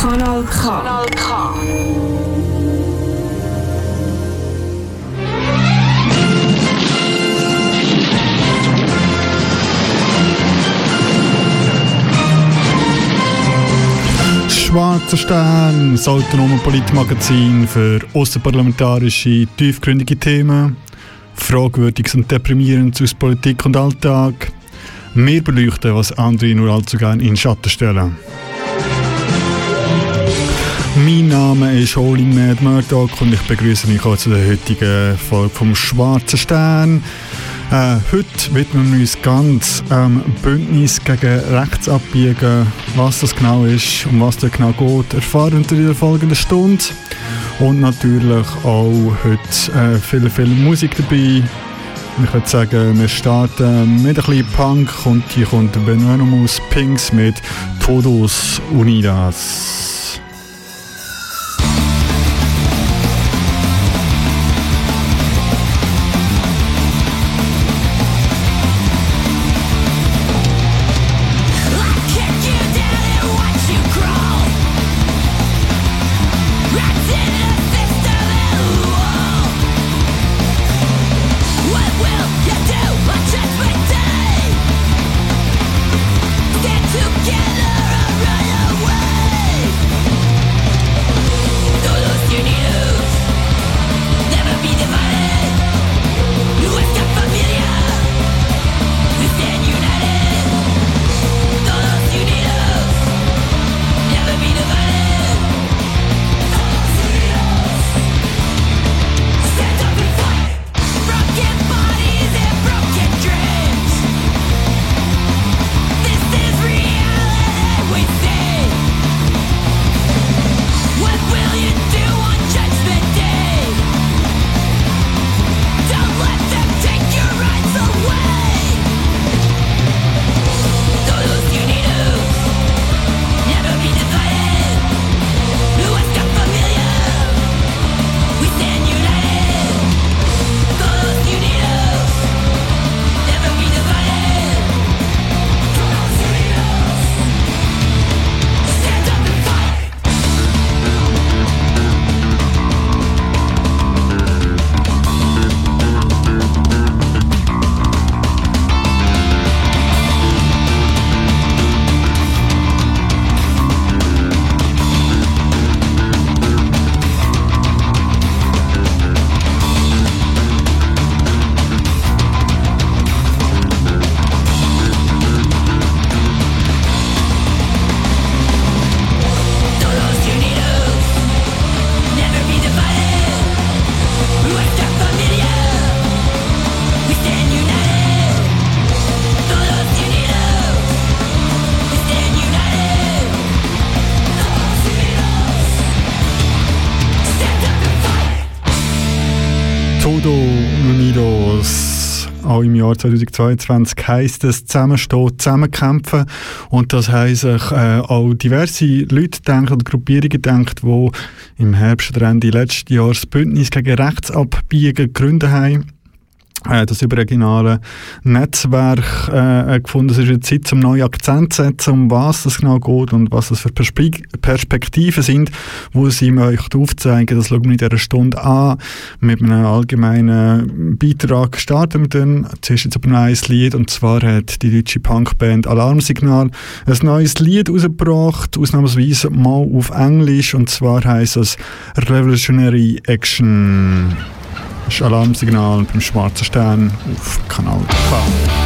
Kanal K. Kanal K. Schwarzer Stern, das autonome Politmagazin für außerparlamentarische, tiefgründige Themen, Fragwürdiges und Deprimierendes aus Politik und Alltag. Wir beleuchten, was andere nur allzu gerne in Schatten stellen. Mein Name ist Holy Mad Murdoch und ich begrüße mich auch zu der heutigen Folge vom Schwarzen Stern. Äh, heute widmen wir uns ganz ähm, Bündnis gegen Rechts abbiegen. Was das genau ist, um was da genau geht, erfahren wir in der folgenden Stunde. Und natürlich auch heute äh, viel, viel Musik dabei. Ich würde sagen, wir starten mit ein bisschen Punk und hier kommt Benonimus Pinks mit Todos Unidas. Auch im Jahr 2022 heisst es Zusammenstehen, Zusammenkämpfen. Und das haben sich äh, auch diverse Leute denken oder Gruppierungen denkt, die im Herbst oder Ende letzten Jahres Bündnis gegen Rechtsabbiegen gegründet haben das überregionale Netzwerk äh, gefunden. Es ist jetzt Zeit, um neue Akzente zu setzen, um was das genau geht und was das für Perspektiven sind, wo sie möchten aufzeigen. Das schauen wir in dieser Stunde an. Mit einem allgemeinen Beitrag starten wir dann. Zuerst jetzt aber ein neues Lied und zwar hat die deutsche Punkband Alarmsignal ein neues Lied rausgebracht, ausnahmsweise mal auf Englisch und zwar heißt es Revolutionary Action. Das Alarmsignal beim Schwarzen Stern auf Kanal K.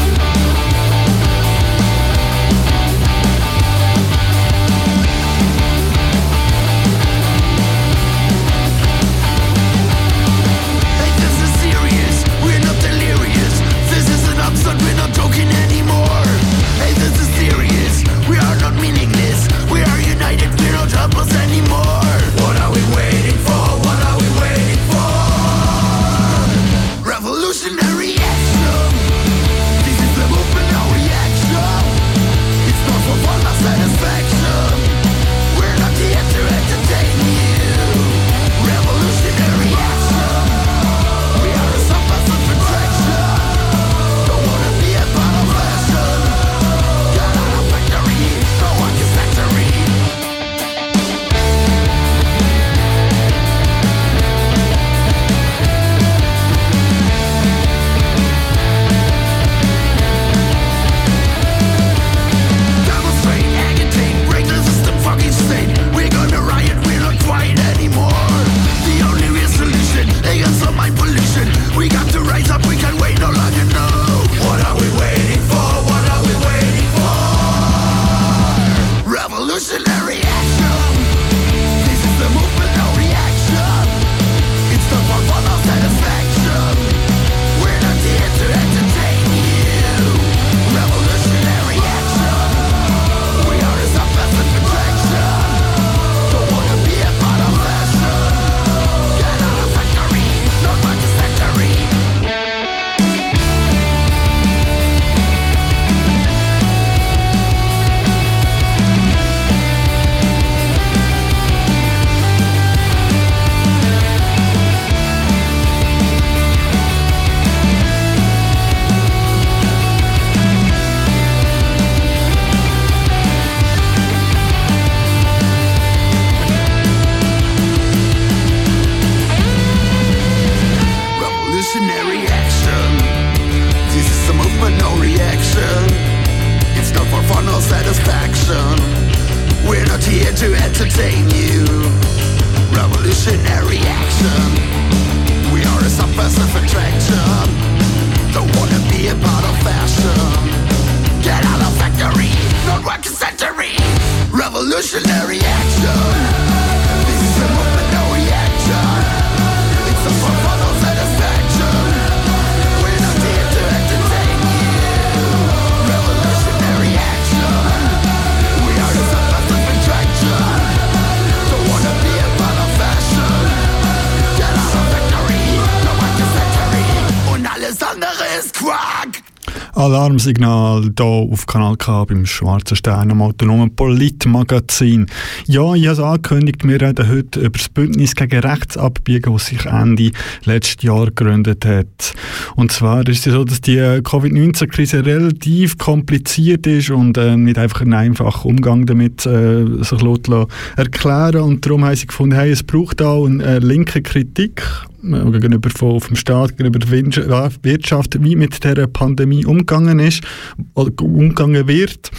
Alarmsignal hier auf Kanal K beim Schwarzen Stern am autonomen Politmagazin. Ja, ich habe es angekündigt, wir reden heute über das Bündnis gegen Rechtsabbiegen, das sich Ende letzten Jahr gegründet hat. Und zwar ist es so, dass die Covid-19-Krise relativ kompliziert ist und äh, nicht einfach ein einfacher Umgang damit äh, sich erklären Und darum haben sie gefunden, hey, es braucht auch eine äh, linke Kritik äh, gegenüber vom, vom Staat, gegenüber der Wirtschaft, wie mit der Pandemie umgegangen ist oder umgegangen wird.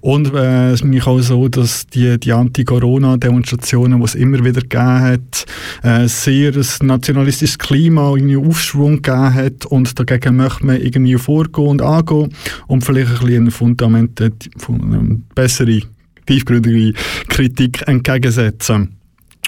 Und äh, es ist auch so, dass die, die Anti-Corona-Demonstrationen, die es immer wieder gegeben hat, äh, sehr ein nationalistisches Klima, irgendwie Aufschwung gegeben hat und dagegen möchte man irgendwie vorgehen und angehen und vielleicht ein bisschen eine Fundament, eine bessere, tiefgründige Kritik entgegensetzen.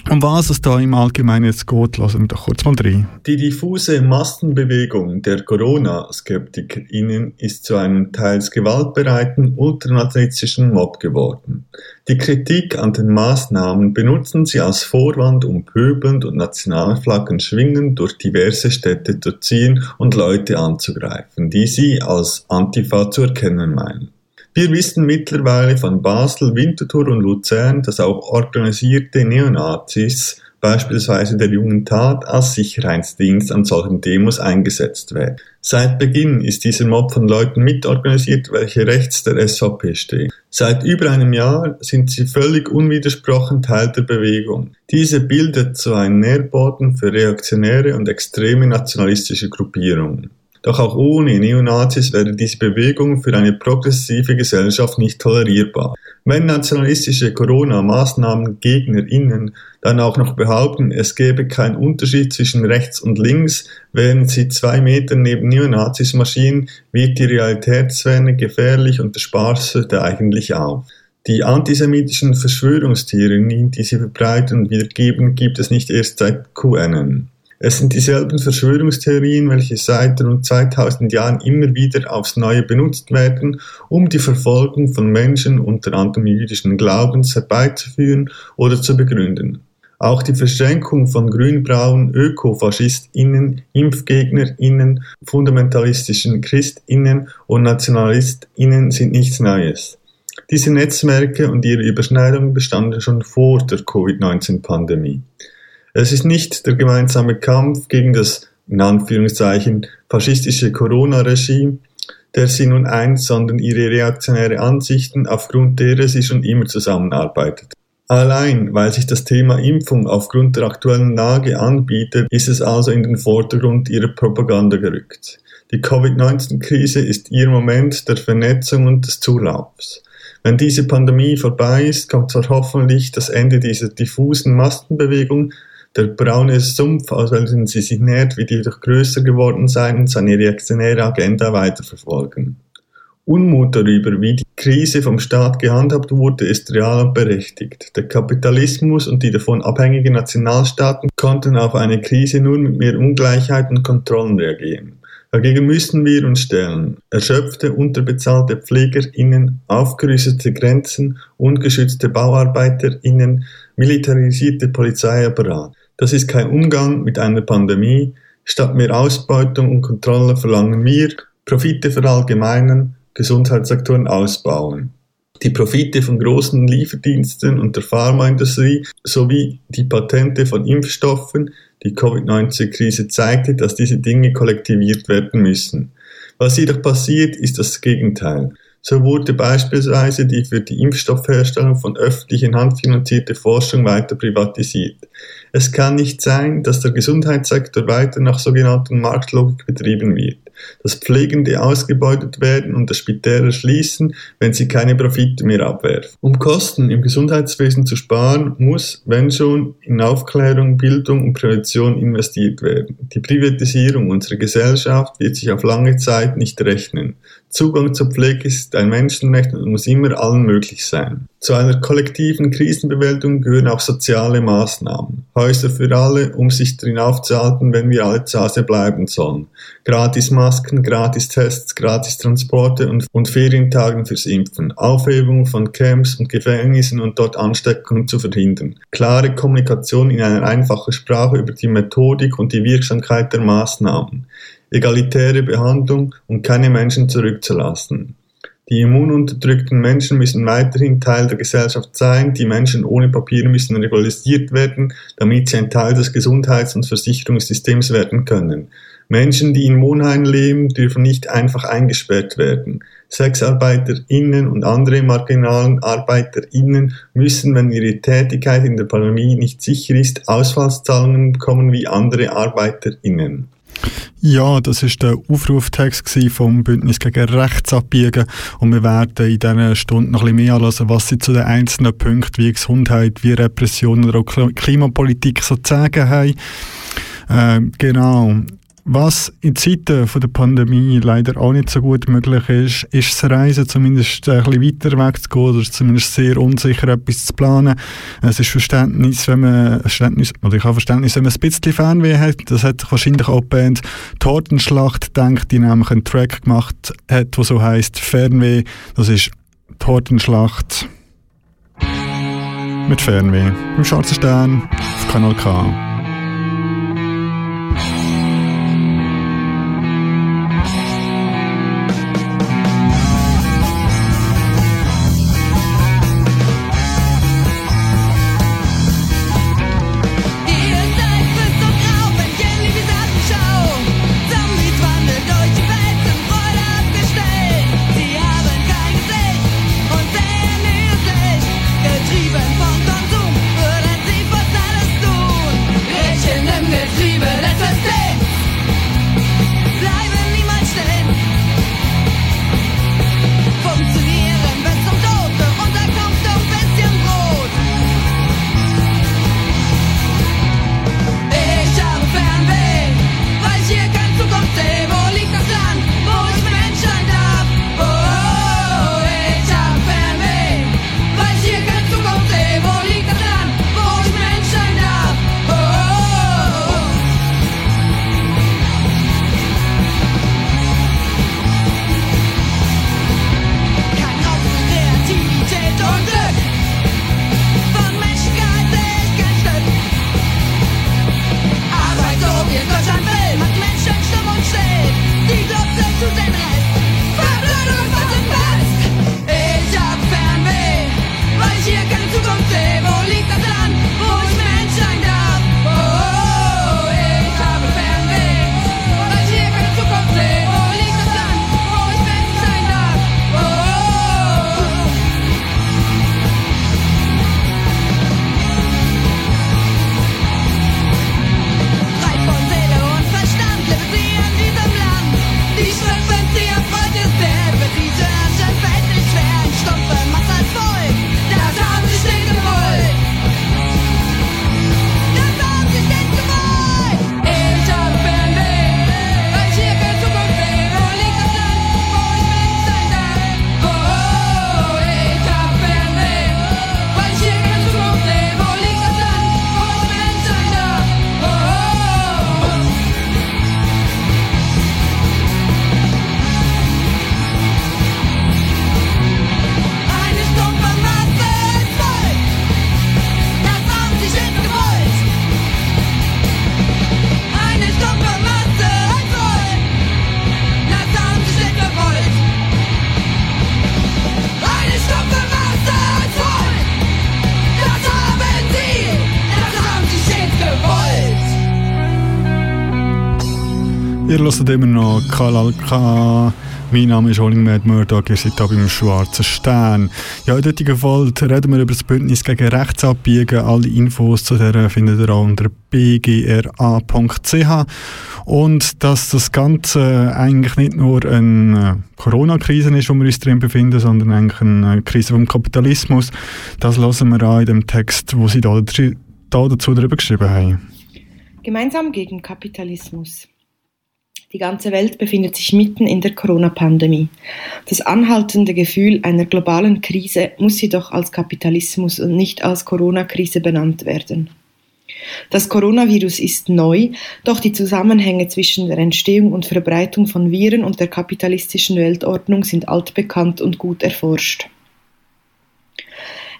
Um was es da im Allgemeinen jetzt geht, lassen wir doch kurz mal rein. Die diffuse Massenbewegung der Corona-SkeptikerInnen ist zu einem teils gewaltbereiten ultranationalistischen Mob geworden. Die Kritik an den Maßnahmen benutzen sie als Vorwand, um pöbelnd und Nationalflaggen schwingend durch diverse Städte zu ziehen und Leute anzugreifen, die sie als Antifa zu erkennen meinen. Wir wissen mittlerweile von Basel, Winterthur und Luzern, dass auch organisierte Neonazis, beispielsweise der Jungen Tat, als Sicherheitsdienst an solchen Demos eingesetzt werden. Seit Beginn ist dieser Mob von Leuten mitorganisiert, welche rechts der SVP stehen. Seit über einem Jahr sind sie völlig unwidersprochen Teil der Bewegung. Diese bildet so einen Nährboden für reaktionäre und extreme nationalistische Gruppierungen. Doch auch ohne Neonazis wäre diese Bewegung für eine progressive Gesellschaft nicht tolerierbar. Wenn nationalistische Corona-Maßnahmen-GegnerInnen dann auch noch behaupten, es gäbe keinen Unterschied zwischen rechts und links, während sie zwei Meter neben Neonazis marschieren, wird die Realitätsferne gefährlich und der Spaß hört eigentlich auf. Die antisemitischen Verschwörungstheorien, die sie verbreiten und wiedergeben, gibt es nicht erst seit QAnon. Es sind dieselben Verschwörungstheorien, welche seit rund 2000 Jahren immer wieder aufs Neue benutzt werden, um die Verfolgung von Menschen unter anderem jüdischen Glaubens herbeizuführen oder zu begründen. Auch die Verschränkung von grünbraunen ÖkofaschistInnen, ImpfgegnerInnen, fundamentalistischen ChristInnen und NationalistInnen sind nichts Neues. Diese Netzwerke und ihre Überschneidungen bestanden schon vor der Covid-19-Pandemie. Es ist nicht der gemeinsame Kampf gegen das in Anführungszeichen faschistische Corona-Regime, der sie nun eint, sondern ihre reaktionäre Ansichten, aufgrund derer sie schon immer zusammenarbeitet. Allein weil sich das Thema Impfung aufgrund der aktuellen Lage anbietet, ist es also in den Vordergrund ihrer Propaganda gerückt. Die Covid-19-Krise ist ihr Moment der Vernetzung und des Zulaufs. Wenn diese Pandemie vorbei ist, kommt zwar hoffentlich das Ende dieser diffusen Massenbewegung, der braune Sumpf, aus welchem sie sich nährt, wird jedoch größer geworden sein und seine reaktionäre Agenda weiterverfolgen. Unmut darüber, wie die Krise vom Staat gehandhabt wurde, ist real und berechtigt. Der Kapitalismus und die davon abhängigen Nationalstaaten konnten auf eine Krise nur mit mehr Ungleichheit und Kontrollen reagieren. Dagegen müssen wir uns stellen. Erschöpfte, unterbezahlte PflegerInnen, aufgerüstete Grenzen, ungeschützte BauarbeiterInnen, militarisierte Polizeiapparat. Das ist kein Umgang mit einer Pandemie. Statt mehr Ausbeutung und Kontrolle verlangen wir Profite verallgemeinern, Gesundheitssektoren ausbauen. Die Profite von großen Lieferdiensten und der Pharmaindustrie sowie die Patente von Impfstoffen, die Covid-19-Krise zeigte, dass diese Dinge kollektiviert werden müssen. Was jedoch passiert, ist das Gegenteil. So wurde beispielsweise die für die Impfstoffherstellung von öffentlich in Hand finanzierte Forschung weiter privatisiert. Es kann nicht sein, dass der Gesundheitssektor weiter nach sogenannten Marktlogik betrieben wird dass Pflegende ausgebeutet werden und das Spitäler schließen, wenn sie keine Profite mehr abwerfen. Um Kosten im Gesundheitswesen zu sparen, muss, wenn schon, in Aufklärung, Bildung und Prävention investiert werden. Die Privatisierung unserer Gesellschaft wird sich auf lange Zeit nicht rechnen. Zugang zur Pflege ist ein Menschenrecht und muss immer allen möglich sein. Zu einer kollektiven Krisenbewältigung gehören auch soziale Maßnahmen. Häuser für alle, um sich drin aufzuhalten, wenn wir alle zu Hause bleiben sollen. Gratis Masken, gratis Tests, gratis Transporte und, und Ferientagen fürs Impfen. Aufhebung von Camps und Gefängnissen und dort Ansteckungen zu verhindern. Klare Kommunikation in einer einfachen Sprache über die Methodik und die Wirksamkeit der Maßnahmen egalitäre Behandlung und keine Menschen zurückzulassen. Die immununterdrückten Menschen müssen weiterhin Teil der Gesellschaft sein, die Menschen ohne Papiere müssen regularisiert werden, damit sie ein Teil des Gesundheits- und Versicherungssystems werden können. Menschen, die in Wohnheimen leben, dürfen nicht einfach eingesperrt werden. SexarbeiterInnen und andere marginalen ArbeiterInnen müssen, wenn ihre Tätigkeit in der Pandemie nicht sicher ist, Ausfallszahlungen bekommen wie andere ArbeiterInnen. Ja, das ist der Aufruftext vom Bündnis gegen Rechtsabbiegen und wir werden in dieser Stunde noch ein bisschen mehr anhören, was sie zu den einzelnen Punkten wie Gesundheit, wie Repression oder auch Klimapolitik so zu sagen haben. Äh, genau. Was in Zeiten der Pandemie leider auch nicht so gut möglich ist, ist das Reisen zumindest ein bisschen weiter wegzugehen oder zumindest sehr unsicher etwas zu planen. Es ist Verständnis, wenn man Verständnis, oder ich habe Verständnis, wenn man ein bisschen Fernweh hat. Das hat wahrscheinlich auch die Band Tortenschlacht denkt, die nämlich einen Track gemacht hat, der so heisst Fernweh. Das ist Tortenschlacht mit Fernweh im Schwarzen Stern auf Kanal K. hört immer noch Kalalka. Mein Name ist Oling Mad Murdoch, ihr seid hier beim Schwarzen Stern. Ja, in heutigen Folge reden wir über das Bündnis gegen Rechtsabbiegen. Alle Infos zu der findet ihr auch unter bgra.ch. Und dass das Ganze eigentlich nicht nur eine Corona-Krise ist, wo wir uns drin befinden, sondern eigentlich eine Krise vom Kapitalismus, das lassen wir an in dem Text, wo sie da dazu darüber geschrieben haben. Gemeinsam gegen Kapitalismus. Die ganze Welt befindet sich mitten in der Corona-Pandemie. Das anhaltende Gefühl einer globalen Krise muss jedoch als Kapitalismus und nicht als Corona-Krise benannt werden. Das Coronavirus ist neu, doch die Zusammenhänge zwischen der Entstehung und Verbreitung von Viren und der kapitalistischen Weltordnung sind altbekannt und gut erforscht.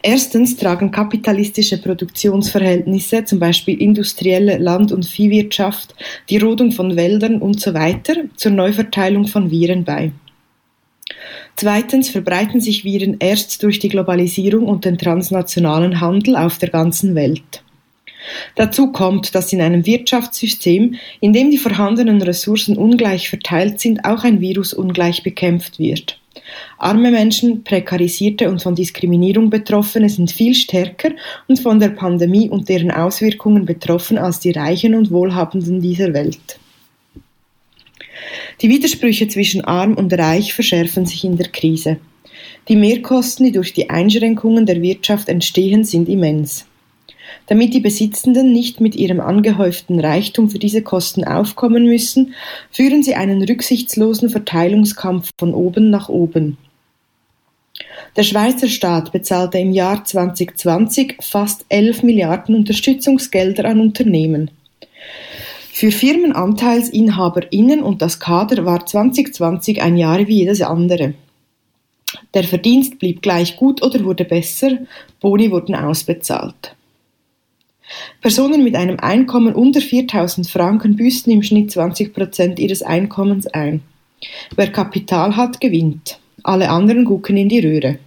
Erstens tragen kapitalistische Produktionsverhältnisse, zum Beispiel industrielle Land- und Viehwirtschaft, die Rodung von Wäldern usw. So zur Neuverteilung von Viren bei. Zweitens verbreiten sich Viren erst durch die Globalisierung und den transnationalen Handel auf der ganzen Welt. Dazu kommt, dass in einem Wirtschaftssystem, in dem die vorhandenen Ressourcen ungleich verteilt sind, auch ein Virus ungleich bekämpft wird. Arme Menschen, Prekarisierte und von Diskriminierung Betroffene sind viel stärker und von der Pandemie und deren Auswirkungen betroffen als die Reichen und Wohlhabenden dieser Welt. Die Widersprüche zwischen arm und reich verschärfen sich in der Krise. Die Mehrkosten, die durch die Einschränkungen der Wirtschaft entstehen, sind immens. Damit die Besitzenden nicht mit ihrem angehäuften Reichtum für diese Kosten aufkommen müssen, führen sie einen rücksichtslosen Verteilungskampf von oben nach oben. Der Schweizer Staat bezahlte im Jahr 2020 fast 11 Milliarden Unterstützungsgelder an Unternehmen. Für FirmenanteilsinhaberInnen und das Kader war 2020 ein Jahr wie jedes andere. Der Verdienst blieb gleich gut oder wurde besser, Boni wurden ausbezahlt. Personen mit einem Einkommen unter 4000 Franken büßen im Schnitt 20 Prozent ihres Einkommens ein. Wer Kapital hat, gewinnt. Alle anderen gucken in die Röhre.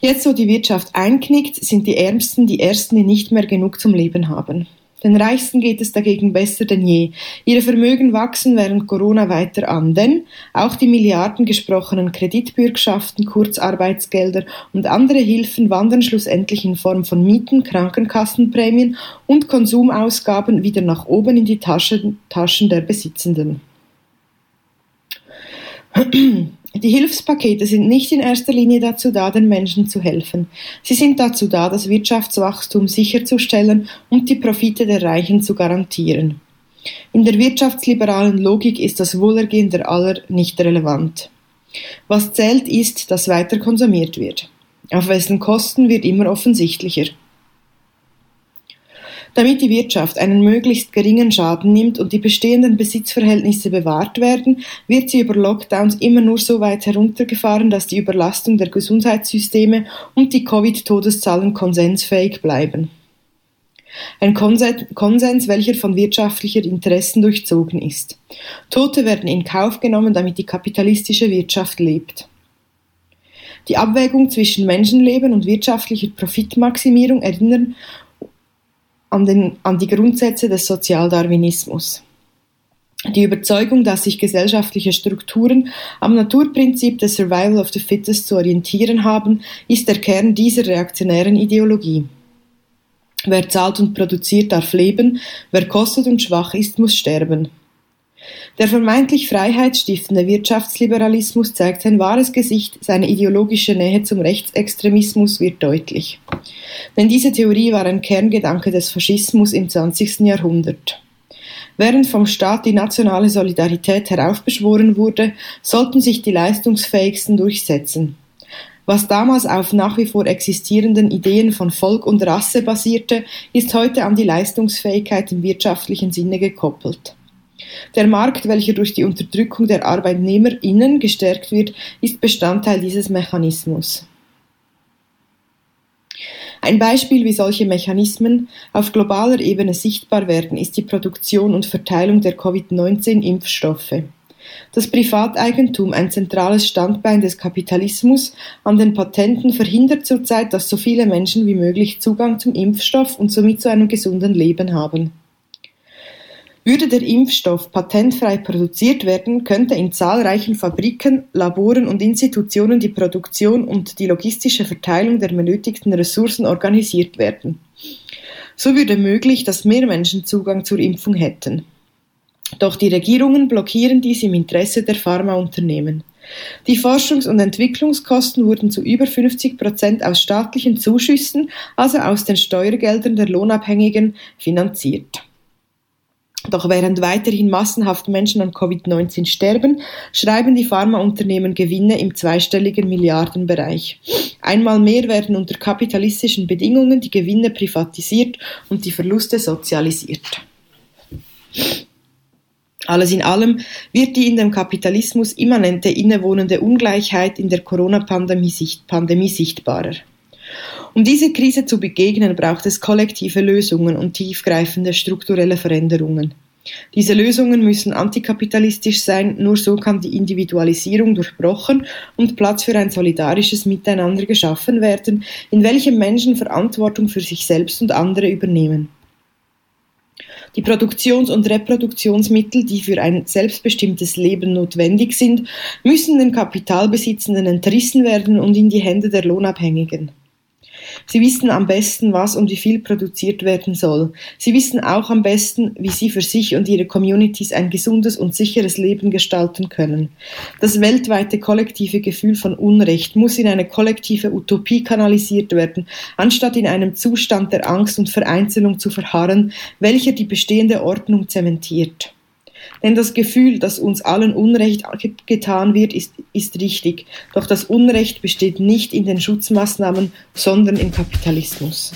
Jetzt, wo die Wirtschaft einknickt, sind die Ärmsten die Ersten, die nicht mehr genug zum Leben haben. Den Reichsten geht es dagegen besser denn je. Ihre Vermögen wachsen während Corona weiter an, denn auch die Milliarden gesprochenen Kreditbürgschaften, Kurzarbeitsgelder und andere Hilfen wandern schlussendlich in Form von Mieten, Krankenkassenprämien und Konsumausgaben wieder nach oben in die Taschen, Taschen der Besitzenden. Die Hilfspakete sind nicht in erster Linie dazu da, den Menschen zu helfen. Sie sind dazu da, das Wirtschaftswachstum sicherzustellen und die Profite der Reichen zu garantieren. In der wirtschaftsliberalen Logik ist das Wohlergehen der aller nicht relevant. Was zählt ist, dass weiter konsumiert wird. Auf wessen Kosten wird immer offensichtlicher. Damit die Wirtschaft einen möglichst geringen Schaden nimmt und die bestehenden Besitzverhältnisse bewahrt werden, wird sie über Lockdowns immer nur so weit heruntergefahren, dass die Überlastung der Gesundheitssysteme und die Covid-Todeszahlen konsensfähig bleiben. Ein Konsens, welcher von wirtschaftlicher Interessen durchzogen ist. Tote werden in Kauf genommen, damit die kapitalistische Wirtschaft lebt. Die Abwägung zwischen Menschenleben und wirtschaftlicher Profitmaximierung erinnern an, den, an die Grundsätze des Sozialdarwinismus. Die Überzeugung, dass sich gesellschaftliche Strukturen am Naturprinzip des Survival of the Fittest zu orientieren haben, ist der Kern dieser reaktionären Ideologie. Wer zahlt und produziert, darf leben, wer kostet und schwach ist, muss sterben. Der vermeintlich freiheitsstiftende Wirtschaftsliberalismus zeigt sein wahres Gesicht, seine ideologische Nähe zum Rechtsextremismus wird deutlich. Denn diese Theorie war ein Kerngedanke des Faschismus im 20. Jahrhundert. Während vom Staat die nationale Solidarität heraufbeschworen wurde, sollten sich die Leistungsfähigsten durchsetzen. Was damals auf nach wie vor existierenden Ideen von Volk und Rasse basierte, ist heute an die Leistungsfähigkeit im wirtschaftlichen Sinne gekoppelt. Der Markt, welcher durch die Unterdrückung der ArbeitnehmerInnen gestärkt wird, ist Bestandteil dieses Mechanismus. Ein Beispiel, wie solche Mechanismen auf globaler Ebene sichtbar werden, ist die Produktion und Verteilung der Covid-19-Impfstoffe. Das Privateigentum, ein zentrales Standbein des Kapitalismus, an den Patenten verhindert zurzeit, dass so viele Menschen wie möglich Zugang zum Impfstoff und somit zu einem gesunden Leben haben. Würde der Impfstoff patentfrei produziert werden, könnte in zahlreichen Fabriken, Laboren und Institutionen die Produktion und die logistische Verteilung der benötigten Ressourcen organisiert werden. So würde möglich, dass mehr Menschen Zugang zur Impfung hätten. Doch die Regierungen blockieren dies im Interesse der Pharmaunternehmen. Die Forschungs- und Entwicklungskosten wurden zu über 50 Prozent aus staatlichen Zuschüssen, also aus den Steuergeldern der Lohnabhängigen, finanziert. Doch während weiterhin massenhaft Menschen an Covid-19 sterben, schreiben die Pharmaunternehmen Gewinne im zweistelligen Milliardenbereich. Einmal mehr werden unter kapitalistischen Bedingungen die Gewinne privatisiert und die Verluste sozialisiert. Alles in allem wird die in dem Kapitalismus immanente innewohnende Ungleichheit in der Corona-Pandemie sicht sichtbarer. Um dieser Krise zu begegnen, braucht es kollektive Lösungen und tiefgreifende strukturelle Veränderungen. Diese Lösungen müssen antikapitalistisch sein, nur so kann die Individualisierung durchbrochen und Platz für ein solidarisches Miteinander geschaffen werden, in welchem Menschen Verantwortung für sich selbst und andere übernehmen. Die Produktions- und Reproduktionsmittel, die für ein selbstbestimmtes Leben notwendig sind, müssen den Kapitalbesitzenden entrissen werden und in die Hände der Lohnabhängigen. Sie wissen am besten, was und wie viel produziert werden soll. Sie wissen auch am besten, wie sie für sich und ihre Communities ein gesundes und sicheres Leben gestalten können. Das weltweite kollektive Gefühl von Unrecht muss in eine kollektive Utopie kanalisiert werden, anstatt in einem Zustand der Angst und Vereinzelung zu verharren, welcher die bestehende Ordnung zementiert. Denn das Gefühl, dass uns allen Unrecht getan wird, ist, ist richtig. Doch das Unrecht besteht nicht in den Schutzmaßnahmen, sondern im Kapitalismus.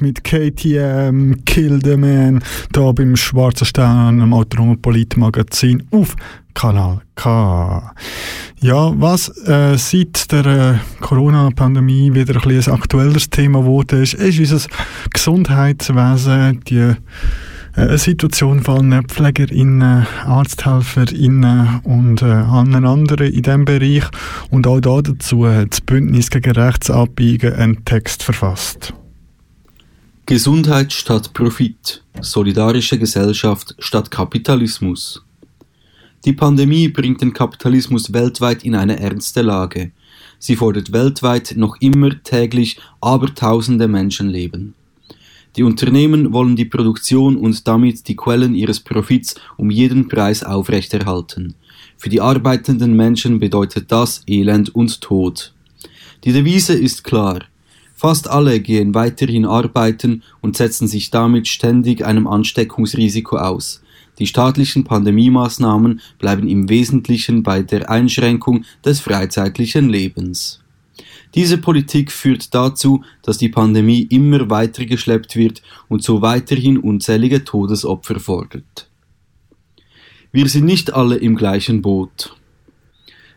Mit KTM, Kill the Man, da beim Schwarzen Stern, am Autonomen Politmagazin auf Kanal K. Ja, was äh, seit der äh, Corona-Pandemie wieder ein, ein aktuelleres Thema geworden ist, ist unser Gesundheitswesen, die äh, Situation von PflegerInnen, ArzthelferInnen und äh, allen anderen in diesem Bereich. Und auch dazu hat das Bündnis gegen Rechtsabbiegen einen Text verfasst. Gesundheit statt Profit, solidarische Gesellschaft statt Kapitalismus. Die Pandemie bringt den Kapitalismus weltweit in eine ernste Lage. Sie fordert weltweit noch immer täglich abertausende Menschenleben. Die Unternehmen wollen die Produktion und damit die Quellen ihres Profits um jeden Preis aufrechterhalten. Für die arbeitenden Menschen bedeutet das Elend und Tod. Die Devise ist klar. Fast alle gehen weiterhin arbeiten und setzen sich damit ständig einem Ansteckungsrisiko aus. Die staatlichen Pandemiemaßnahmen bleiben im Wesentlichen bei der Einschränkung des freizeitlichen Lebens. Diese Politik führt dazu, dass die Pandemie immer weiter geschleppt wird und so weiterhin unzählige Todesopfer fordert. Wir sind nicht alle im gleichen Boot.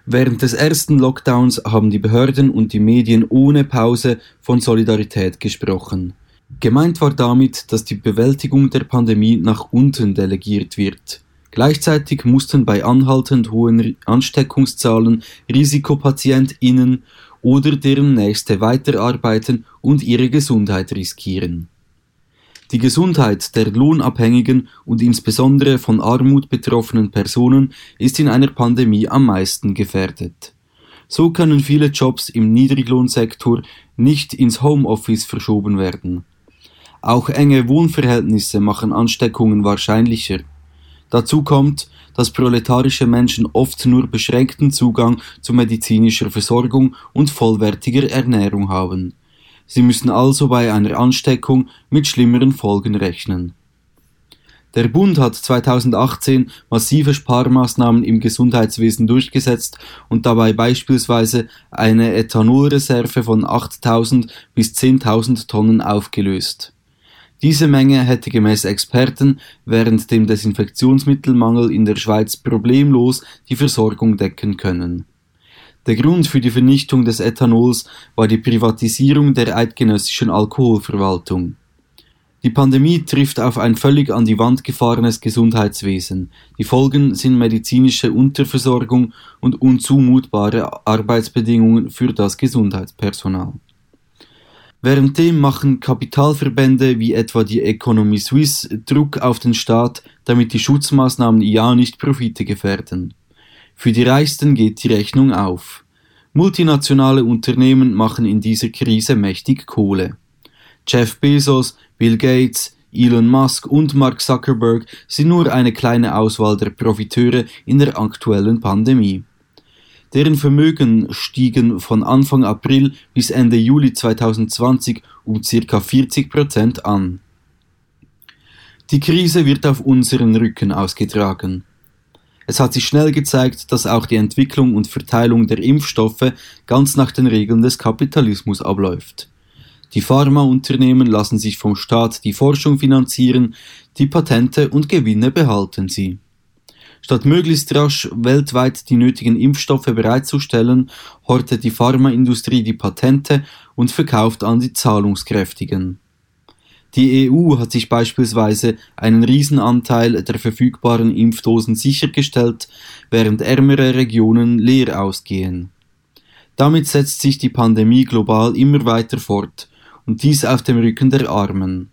Während des ersten Lockdowns haben die Behörden und die Medien ohne Pause von Solidarität gesprochen. Gemeint war damit, dass die Bewältigung der Pandemie nach unten delegiert wird. Gleichzeitig mussten bei anhaltend hohen Ansteckungszahlen Risikopatientinnen oder deren Nächste weiterarbeiten und ihre Gesundheit riskieren. Die Gesundheit der lohnabhängigen und insbesondere von Armut betroffenen Personen ist in einer Pandemie am meisten gefährdet. So können viele Jobs im Niedriglohnsektor nicht ins Homeoffice verschoben werden. Auch enge Wohnverhältnisse machen Ansteckungen wahrscheinlicher. Dazu kommt, dass proletarische Menschen oft nur beschränkten Zugang zu medizinischer Versorgung und vollwertiger Ernährung haben. Sie müssen also bei einer Ansteckung mit schlimmeren Folgen rechnen. Der Bund hat 2018 massive Sparmaßnahmen im Gesundheitswesen durchgesetzt und dabei beispielsweise eine Ethanolreserve von 8000 bis 10.000 Tonnen aufgelöst. Diese Menge hätte gemäß Experten während dem Desinfektionsmittelmangel in der Schweiz problemlos die Versorgung decken können. Der Grund für die Vernichtung des Ethanols war die Privatisierung der eidgenössischen Alkoholverwaltung. Die Pandemie trifft auf ein völlig an die Wand gefahrenes Gesundheitswesen. Die Folgen sind medizinische Unterversorgung und unzumutbare Arbeitsbedingungen für das Gesundheitspersonal. Währenddem machen Kapitalverbände wie etwa die Economie Suisse Druck auf den Staat, damit die Schutzmaßnahmen ja nicht Profite gefährden. Für die Reichsten geht die Rechnung auf. Multinationale Unternehmen machen in dieser Krise mächtig Kohle. Jeff Bezos, Bill Gates, Elon Musk und Mark Zuckerberg sind nur eine kleine Auswahl der Profiteure in der aktuellen Pandemie. Deren Vermögen stiegen von Anfang April bis Ende Juli 2020 um ca. 40 Prozent an. Die Krise wird auf unseren Rücken ausgetragen. Es hat sich schnell gezeigt, dass auch die Entwicklung und Verteilung der Impfstoffe ganz nach den Regeln des Kapitalismus abläuft. Die Pharmaunternehmen lassen sich vom Staat die Forschung finanzieren, die Patente und Gewinne behalten sie. Statt möglichst rasch weltweit die nötigen Impfstoffe bereitzustellen, hortet die Pharmaindustrie die Patente und verkauft an die Zahlungskräftigen. Die EU hat sich beispielsweise einen Riesenanteil der verfügbaren Impfdosen sichergestellt, während ärmere Regionen leer ausgehen. Damit setzt sich die Pandemie global immer weiter fort, und dies auf dem Rücken der Armen.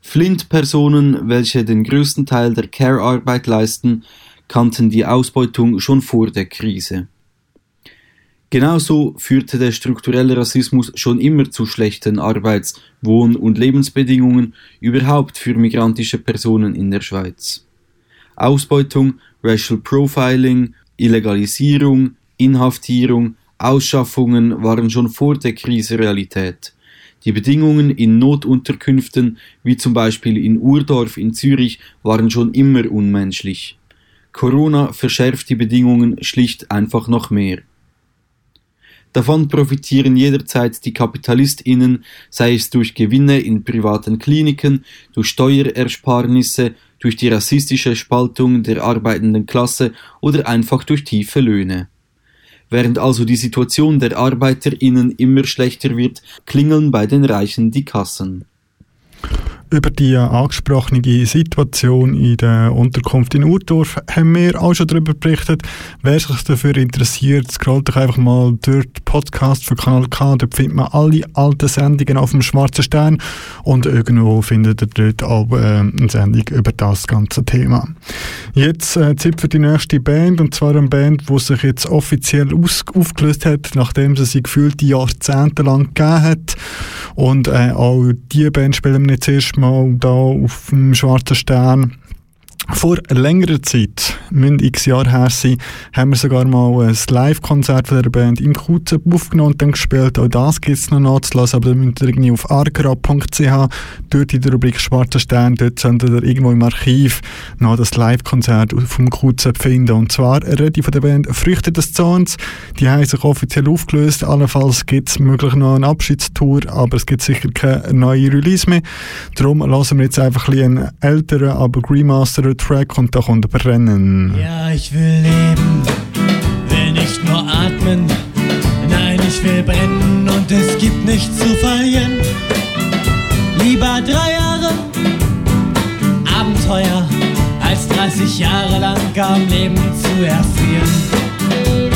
Flint-Personen, welche den größten Teil der Care-Arbeit leisten, kannten die Ausbeutung schon vor der Krise. Genauso führte der strukturelle Rassismus schon immer zu schlechten Arbeits-, Wohn- und Lebensbedingungen überhaupt für migrantische Personen in der Schweiz. Ausbeutung, Racial Profiling, Illegalisierung, Inhaftierung, Ausschaffungen waren schon vor der Krise Realität. Die Bedingungen in Notunterkünften, wie zum Beispiel in Urdorf in Zürich, waren schon immer unmenschlich. Corona verschärft die Bedingungen schlicht einfach noch mehr. Davon profitieren jederzeit die KapitalistInnen, sei es durch Gewinne in privaten Kliniken, durch Steuerersparnisse, durch die rassistische Spaltung der arbeitenden Klasse oder einfach durch tiefe Löhne. Während also die Situation der ArbeiterInnen immer schlechter wird, klingeln bei den Reichen die Kassen. Über die angesprochene Situation in der Unterkunft in Urdorf haben wir auch schon darüber berichtet. Wer sich dafür interessiert, scrollt doch einfach mal durch den Podcast von Kanal K. Dort findet man alle alten Sendungen auf dem Schwarzen Stern und irgendwo findet ihr dort auch äh, eine Sendung über das ganze Thema. Jetzt äh, Zeit für die nächste Band und zwar eine Band, die sich jetzt offiziell aufgelöst hat, nachdem sie sie gefühlt Jahrzehnte lang gegeben hat. Und äh, auch diese Band spielen wir jetzt erst mal da auf dem Schwarzen Stern. Vor längerer Zeit, müssen x Jahre her sein, haben wir sogar mal ein Live-Konzert von der Band im QZ aufgenommen und dann gespielt. Auch das gibt es noch nachzulassen, aber da müsst ihr irgendwie auf argra.ch, dort in der Rubrik Schwarzer Stern, dort solltet ihr irgendwo im Archiv noch das Live-Konzert vom QZ finden. Und zwar rede ich von der Band Früchte des Zorns. Die haben sich offiziell aufgelöst. Allenfalls gibt es möglich noch eine Abschiedstour, aber es gibt sicher keine neue Release mehr. Darum lassen wir jetzt einfach ein einen älteren, aber remasterten Track und da kommt Brennen. Ja, ich will leben, will nicht nur atmen. Nein, ich will brennen und es gibt nichts zu verlieren. Lieber drei Jahre Abenteuer als 30 Jahre lang am Leben zu erfrieren.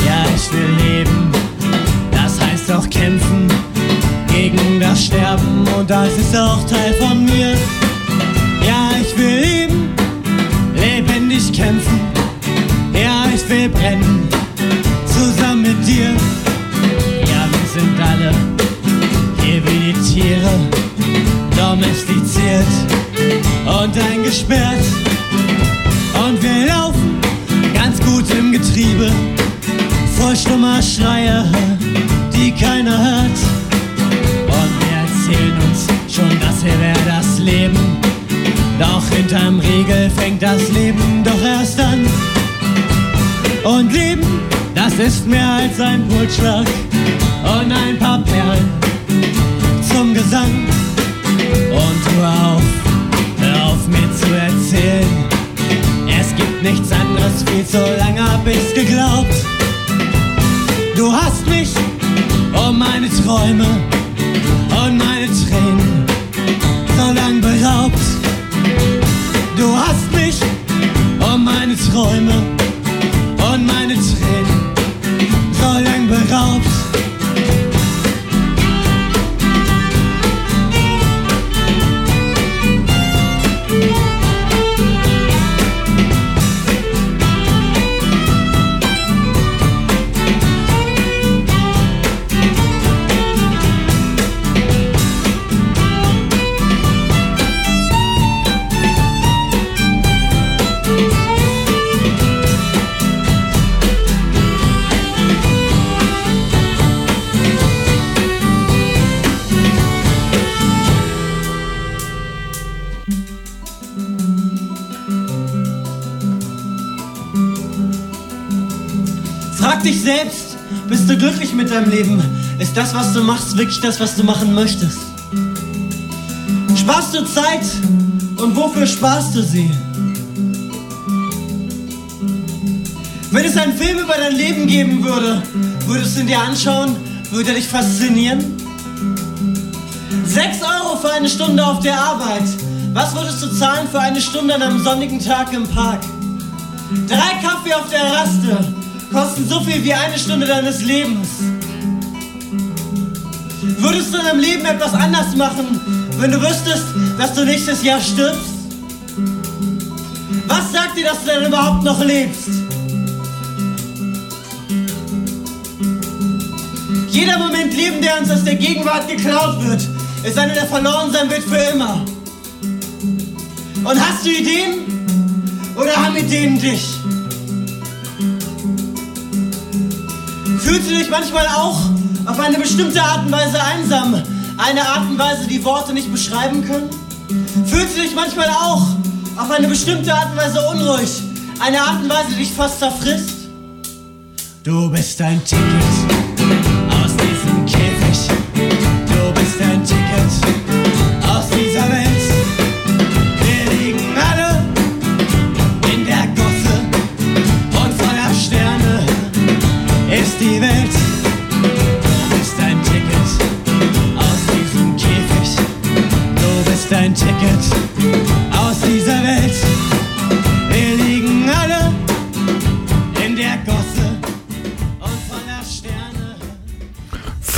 Ja, ich will leben, das heißt auch kämpfen gegen das Sterben und das ist auch Teil von mir. Ja, ich will lebendig kämpfen. Ja, ich will brennen, zusammen mit dir. Ja, wir sind alle hier wie die Tiere, domestiziert und eingesperrt. Und wir laufen ganz gut im Getriebe, voll stummer Schreie, die keiner hört. Und wir erzählen uns schon, das hier wäre das Leben. Doch hinterm Riegel fängt das Leben doch erst an. Und Leben, das ist mehr als ein Pulsschlag und ein paar Perlen zum Gesang. Und hör auf, hör auf mir zu erzählen. Es gibt nichts anderes, viel zu lange hab ich's geglaubt. Du hast mich um meine Träume Das, was du machst, wirklich das, was du machen möchtest? Sparst du Zeit und wofür sparst du sie? Wenn es einen Film über dein Leben geben würde, würdest du ihn dir anschauen? Würde er dich faszinieren? Sechs Euro für eine Stunde auf der Arbeit. Was würdest du zahlen für eine Stunde an einem sonnigen Tag im Park? Drei Kaffee auf der Raste kosten so viel wie eine Stunde deines Lebens. Würdest du in deinem Leben etwas anders machen, wenn du wüsstest, dass du nächstes Jahr stirbst? Was sagt dir, dass du denn überhaupt noch lebst? Jeder Moment Leben, der uns aus der Gegenwart geklaut wird, ist einer, der verloren sein wird für immer. Und hast du Ideen? Oder haben Ideen dich? Fühlst du dich manchmal auch auf eine bestimmte Art und Weise einsam? Eine Art und Weise, die Worte nicht beschreiben können? Fühlst du dich manchmal auch auf eine bestimmte Art und Weise unruhig? Eine Art und Weise, die dich fast zerfrisst? Du bist ein Ticket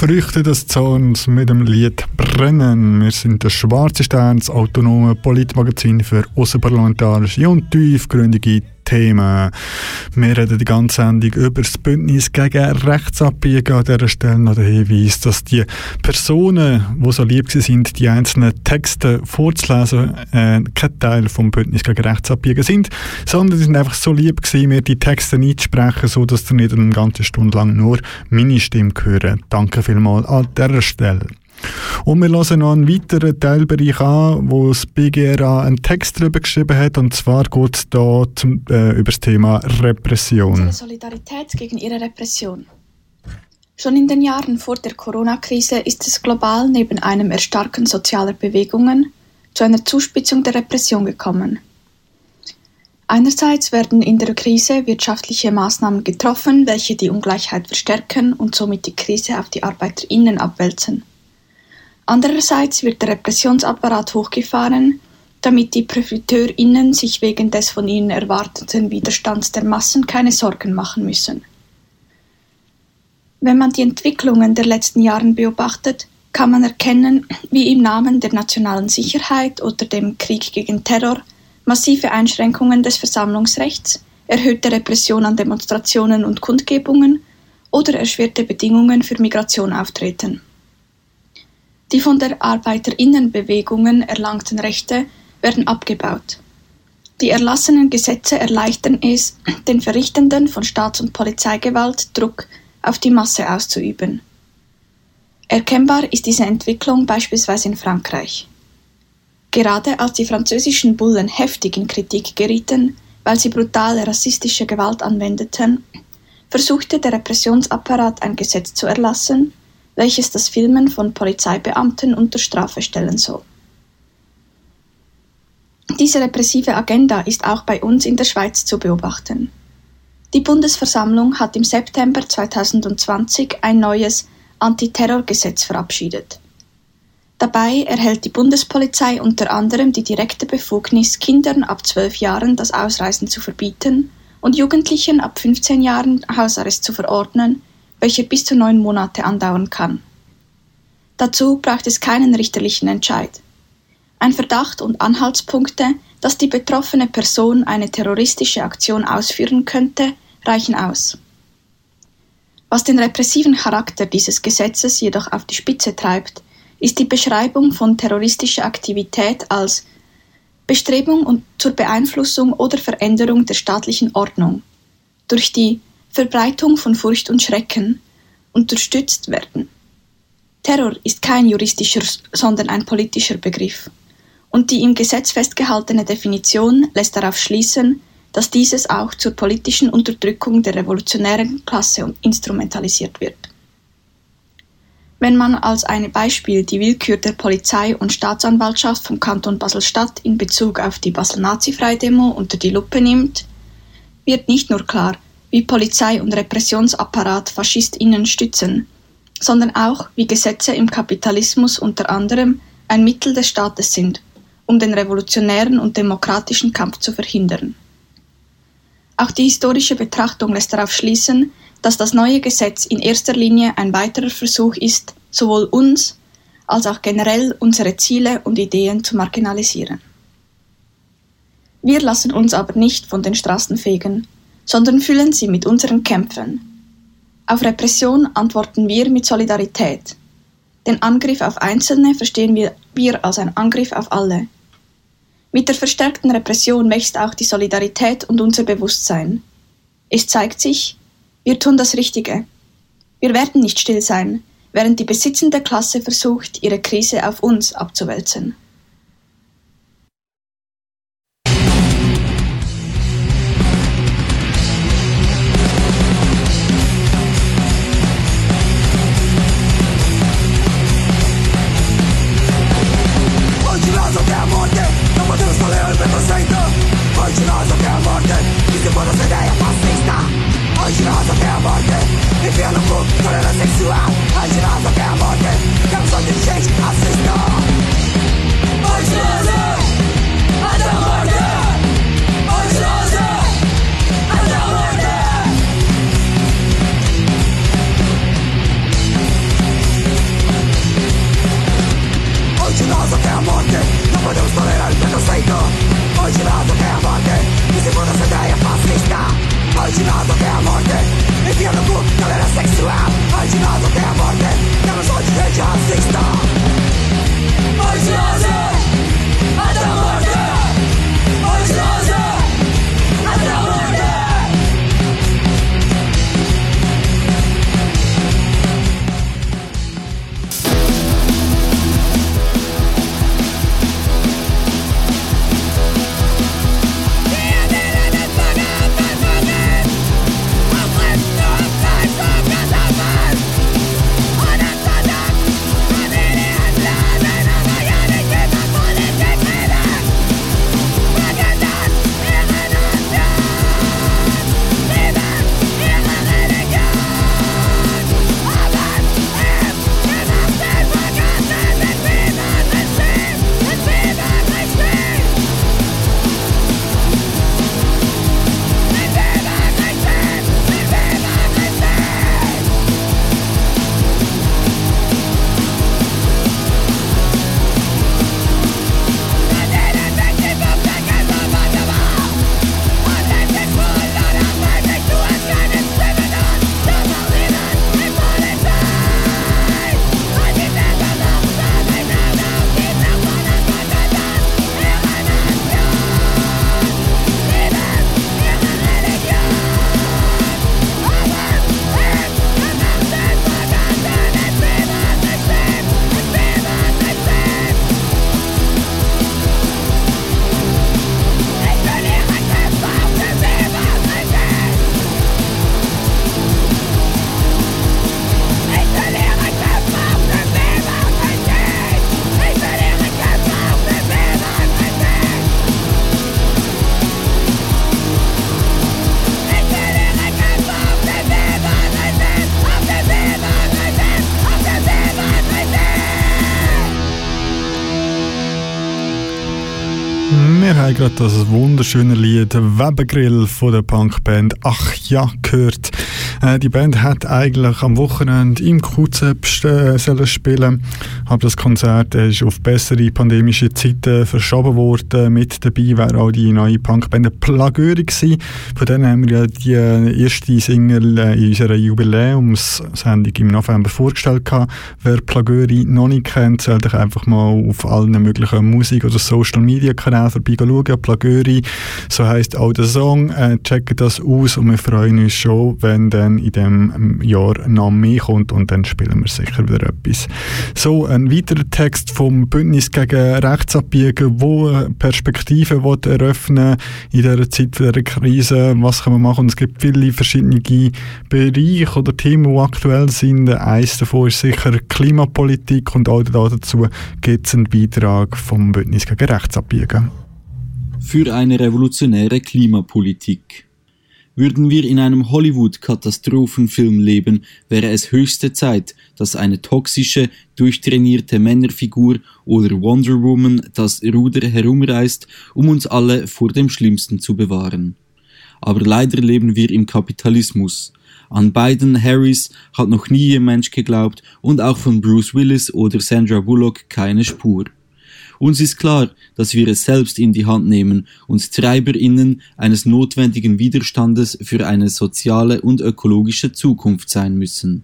Früchte des Zorns mit dem Lied Brennen. Wir sind der Schwarze Stern, das autonome Politmagazin für außerparlamentarische und tiefgründige Themen. Wir reden die ganze Sendung über das Bündnis gegen Rechtsabbiegen. An dieser Stelle noch der Hinweis, dass die Personen, die so lieb sind, die einzelnen Texte vorzulesen, äh, kein Teil vom Bündnis gegen Rechtsabbiegen sind, sondern sie sind einfach so lieb gewesen, mir die Texte einzusprechen, so dass ihr nicht eine ganze Stunde lang nur meine Stimme hören. Danke vielmals an dieser Stelle. Und wir hören noch einen weiteren Teilbereich an, wo das BGRA einen Text darüber geschrieben hat. Und zwar geht es hier zum, äh, über das Thema Repression. Unsere Solidarität gegen ihre Repression. Schon in den Jahren vor der Corona-Krise ist es global neben einem Erstarken sozialer Bewegungen zu einer Zuspitzung der Repression gekommen. Einerseits werden in der Krise wirtschaftliche Maßnahmen getroffen, welche die Ungleichheit verstärken und somit die Krise auf die ArbeiterInnen abwälzen. Andererseits wird der Repressionsapparat hochgefahren, damit die ProfiteurInnen sich wegen des von ihnen erwarteten Widerstands der Massen keine Sorgen machen müssen. Wenn man die Entwicklungen der letzten Jahre beobachtet, kann man erkennen, wie im Namen der nationalen Sicherheit oder dem Krieg gegen Terror massive Einschränkungen des Versammlungsrechts, erhöhte Repression an Demonstrationen und Kundgebungen oder erschwerte Bedingungen für Migration auftreten. Die von der Arbeiterinnenbewegungen erlangten Rechte werden abgebaut. Die erlassenen Gesetze erleichtern es, den Verrichtenden von Staats- und Polizeigewalt Druck auf die Masse auszuüben. Erkennbar ist diese Entwicklung beispielsweise in Frankreich. Gerade als die französischen Bullen heftig in Kritik gerieten, weil sie brutale rassistische Gewalt anwendeten, versuchte der Repressionsapparat ein Gesetz zu erlassen, welches das Filmen von Polizeibeamten unter Strafe stellen soll. Diese repressive Agenda ist auch bei uns in der Schweiz zu beobachten. Die Bundesversammlung hat im September 2020 ein neues Antiterrorgesetz verabschiedet. Dabei erhält die Bundespolizei unter anderem die direkte Befugnis, Kindern ab 12 Jahren das Ausreisen zu verbieten und Jugendlichen ab 15 Jahren Hausarrest zu verordnen, welcher bis zu neun Monate andauern kann. Dazu braucht es keinen richterlichen Entscheid. Ein Verdacht und Anhaltspunkte, dass die betroffene Person eine terroristische Aktion ausführen könnte, reichen aus. Was den repressiven Charakter dieses Gesetzes jedoch auf die Spitze treibt, ist die Beschreibung von terroristischer Aktivität als Bestrebung zur Beeinflussung oder Veränderung der staatlichen Ordnung durch die Verbreitung von Furcht und Schrecken unterstützt werden. Terror ist kein juristischer, sondern ein politischer Begriff. Und die im Gesetz festgehaltene Definition lässt darauf schließen, dass dieses auch zur politischen Unterdrückung der revolutionären Klasse instrumentalisiert wird. Wenn man als ein Beispiel die Willkür der Polizei und Staatsanwaltschaft vom Kanton Basel-Stadt in Bezug auf die Basel-Nazi-Freidemo unter die Lupe nimmt, wird nicht nur klar, wie Polizei und Repressionsapparat FaschistInnen stützen, sondern auch, wie Gesetze im Kapitalismus unter anderem ein Mittel des Staates sind, um den revolutionären und demokratischen Kampf zu verhindern. Auch die historische Betrachtung lässt darauf schließen, dass das neue Gesetz in erster Linie ein weiterer Versuch ist, sowohl uns als auch generell unsere Ziele und Ideen zu marginalisieren. Wir lassen uns aber nicht von den Straßen fegen, sondern füllen sie mit unseren Kämpfen. Auf Repression antworten wir mit Solidarität. Den Angriff auf Einzelne verstehen wir, wir als ein Angriff auf alle. Mit der verstärkten Repression wächst auch die Solidarität und unser Bewusstsein. Es zeigt sich, wir tun das Richtige. Wir werden nicht still sein, während die besitzende Klasse versucht, ihre Krise auf uns abzuwälzen. É Hoje nós até a morte quando essa ideia fascista Hoje nós até a morte Vivendo com tolerância sexual. Gerade das wunderschöne Lied Webergrill von der Punkband Ach ja gehört. Äh, die Band hat eigentlich am Wochenende im QZ äh, sollen spielen, aber das Konzert ist auf bessere pandemische Zeiten verschoben worden. Mit dabei wäre auch die neue Punkband Plagöri gewesen. Von denen haben wir ja die äh, erste Single äh, in unserer Jubiläumssendung im November vorgestellt gehabt. Wer Plagöri noch nicht kennt, sollte ich einfach mal auf allen möglichen Musik- oder Social-Media-Kanälen vorbeischauen. Plagöri, so heisst auch der Song. Äh, checken das aus und wir freuen uns schon, wenn dann in diesem Jahr noch mehr kommt und dann spielen wir sicher wieder etwas. So, ein weiterer Text vom Bündnis gegen Rechtsabbiegen, wo Perspektiven will eröffnen in dieser Zeit der Krise. Was kann man machen? Und es gibt viele verschiedene Bereiche oder Themen, die aktuell sind. Eines davon ist sicher Klimapolitik und auch dazu gibt es einen Beitrag vom Bündnis gegen Rechtsabbiegen. Für eine revolutionäre Klimapolitik. Würden wir in einem Hollywood-Katastrophenfilm leben, wäre es höchste Zeit, dass eine toxische, durchtrainierte Männerfigur oder Wonder Woman das Ruder herumreißt, um uns alle vor dem Schlimmsten zu bewahren. Aber leider leben wir im Kapitalismus. An beiden Harrys hat noch nie ein Mensch geglaubt und auch von Bruce Willis oder Sandra Bullock keine Spur. Uns ist klar, dass wir es selbst in die Hand nehmen und TreiberInnen eines notwendigen Widerstandes für eine soziale und ökologische Zukunft sein müssen.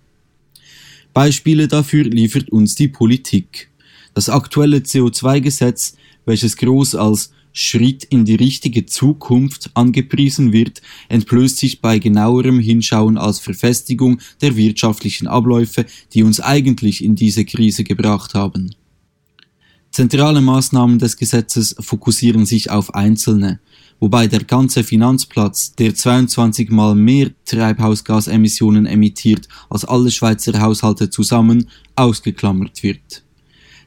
Beispiele dafür liefert uns die Politik. Das aktuelle CO2-Gesetz, welches groß als Schritt in die richtige Zukunft angepriesen wird, entblößt sich bei genauerem Hinschauen als Verfestigung der wirtschaftlichen Abläufe, die uns eigentlich in diese Krise gebracht haben. Zentrale Maßnahmen des Gesetzes fokussieren sich auf einzelne, wobei der ganze Finanzplatz, der 22 mal mehr Treibhausgasemissionen emittiert als alle Schweizer Haushalte zusammen, ausgeklammert wird.